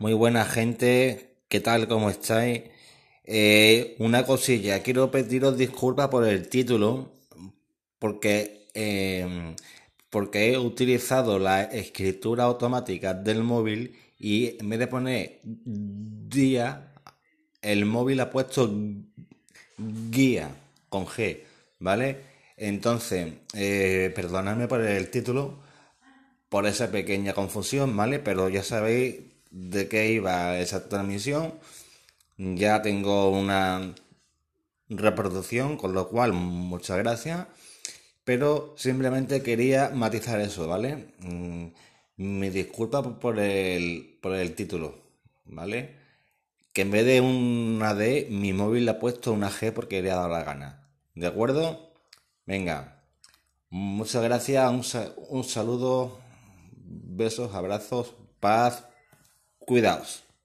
Muy buena gente, ¿qué tal? ¿Cómo estáis? Eh, una cosilla, quiero pediros disculpas por el título, porque, eh, porque he utilizado la escritura automática del móvil y en vez de poner día, el móvil ha puesto guía con G, ¿vale? Entonces, eh, perdonadme por el título, por esa pequeña confusión, ¿vale? Pero ya sabéis de qué iba esa transmisión. Ya tengo una reproducción, con lo cual muchas gracias. Pero simplemente quería matizar eso, ¿vale? Mm, mi disculpa por el, por el título, ¿vale? Que en vez de una D, mi móvil le ha puesto una G porque le ha dado la gana. ¿De acuerdo? Venga. Muchas gracias, un, un saludo, besos, abrazos, paz, Cuidados.